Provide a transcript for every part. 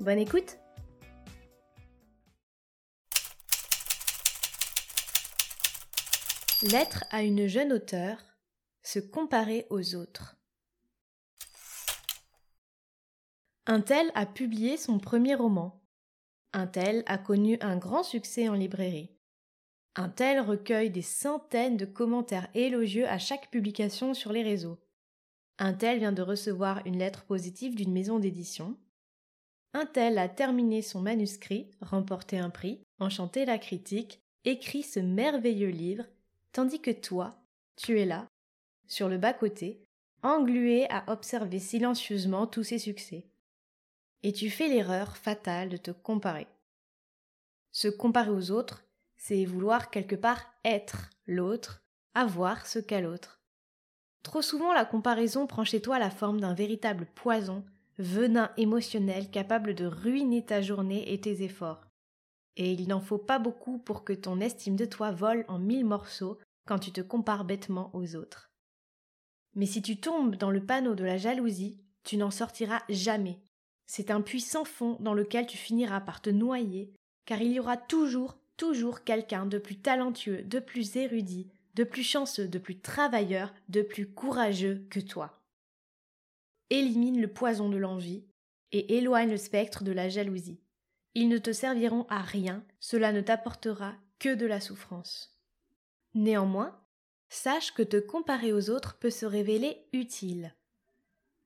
Bonne écoute Lettre à une jeune auteure, se comparer aux autres. Un tel a publié son premier roman. Un tel a connu un grand succès en librairie. Un tel recueille des centaines de commentaires élogieux à chaque publication sur les réseaux. Un tel vient de recevoir une lettre positive d'une maison d'édition. Un tel a terminé son manuscrit, remporté un prix, enchanté la critique, écrit ce merveilleux livre tandis que toi, tu es là, sur le bas-côté, englué à observer silencieusement tous ses succès. Et tu fais l'erreur fatale de te comparer. Se comparer aux autres, c'est vouloir quelque part être l'autre, avoir ce qu'a l'autre. Trop souvent la comparaison prend chez toi la forme d'un véritable poison, venin émotionnel capable de ruiner ta journée et tes efforts. Et il n'en faut pas beaucoup pour que ton estime de toi vole en mille morceaux quand tu te compares bêtement aux autres. Mais si tu tombes dans le panneau de la jalousie, tu n'en sortiras jamais. C'est un puits sans fond dans lequel tu finiras par te noyer, car il y aura toujours, toujours quelqu'un de plus talentueux, de plus érudit, de plus chanceux, de plus travailleur, de plus courageux que toi. Élimine le poison de l'envie et éloigne le spectre de la jalousie. Ils ne te serviront à rien, cela ne t'apportera que de la souffrance. Néanmoins, sache que te comparer aux autres peut se révéler utile.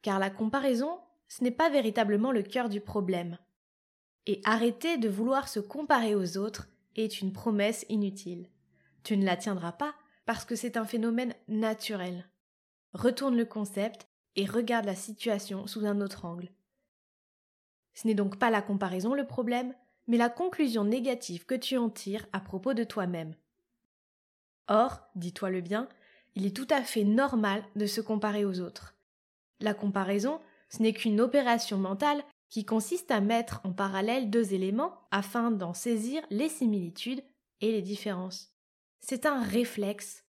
Car la comparaison, ce n'est pas véritablement le cœur du problème. Et arrêter de vouloir se comparer aux autres est une promesse inutile. Tu ne la tiendras pas parce que c'est un phénomène naturel. Retourne le concept et regarde la situation sous un autre angle. Ce n'est donc pas la comparaison le problème, mais la conclusion négative que tu en tires à propos de toi-même. Or, dis-toi le bien, il est tout à fait normal de se comparer aux autres. La comparaison, ce n'est qu'une opération mentale qui consiste à mettre en parallèle deux éléments afin d'en saisir les similitudes et les différences. C'est un réflexe.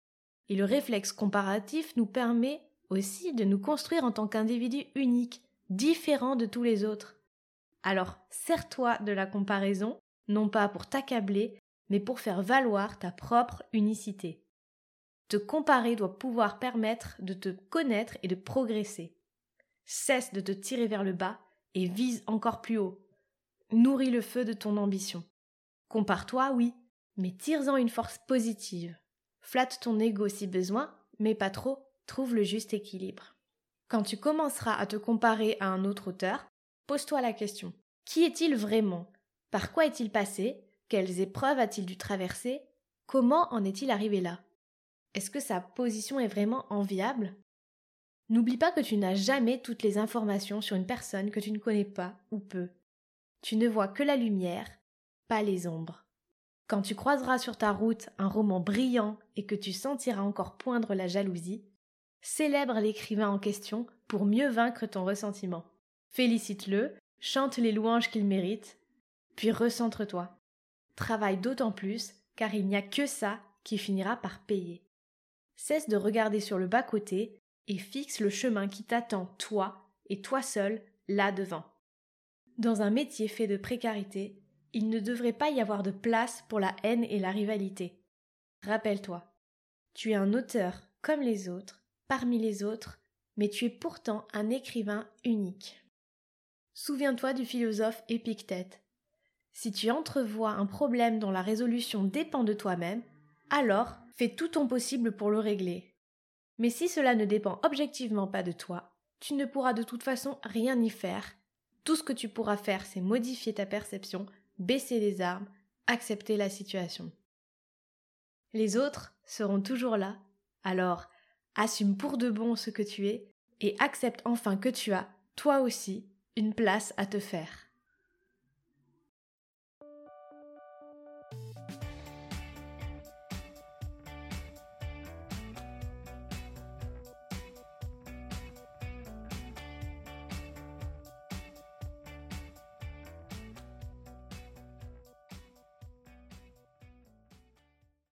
Et le réflexe comparatif nous permet aussi de nous construire en tant qu'individu unique, différent de tous les autres. Alors, sers-toi de la comparaison, non pas pour t'accabler, mais pour faire valoir ta propre unicité. Te comparer doit pouvoir permettre de te connaître et de progresser. Cesse de te tirer vers le bas et vise encore plus haut. Nourris le feu de ton ambition. Compare-toi, oui, mais tire-en une force positive. Flatte ton ego si besoin, mais pas trop, trouve le juste équilibre. Quand tu commenceras à te comparer à un autre auteur, pose-toi la question. Qui est-il vraiment? Par quoi est-il passé? Quelles épreuves a-t-il dû traverser? Comment en est-il arrivé là? Est-ce que sa position est vraiment enviable? N'oublie pas que tu n'as jamais toutes les informations sur une personne que tu ne connais pas ou peu. Tu ne vois que la lumière, pas les ombres. Quand tu croiseras sur ta route un roman brillant et que tu sentiras encore poindre la jalousie, célèbre l'écrivain en question pour mieux vaincre ton ressentiment. Félicite-le, chante les louanges qu'il mérite, puis recentre-toi. Travaille d'autant plus car il n'y a que ça qui finira par payer. Cesse de regarder sur le bas-côté et fixe le chemin qui t'attend toi et toi seul là devant. Dans un métier fait de précarité, il ne devrait pas y avoir de place pour la haine et la rivalité. Rappelle-toi, tu es un auteur comme les autres, parmi les autres, mais tu es pourtant un écrivain unique. Souviens-toi du philosophe Épictète. Si tu entrevois un problème dont la résolution dépend de toi-même, alors fais tout ton possible pour le régler. Mais si cela ne dépend objectivement pas de toi, tu ne pourras de toute façon rien y faire. Tout ce que tu pourras faire, c'est modifier ta perception, baisser les armes, accepter la situation. Les autres seront toujours là, alors assume pour de bon ce que tu es et accepte enfin que tu as, toi aussi, une place à te faire.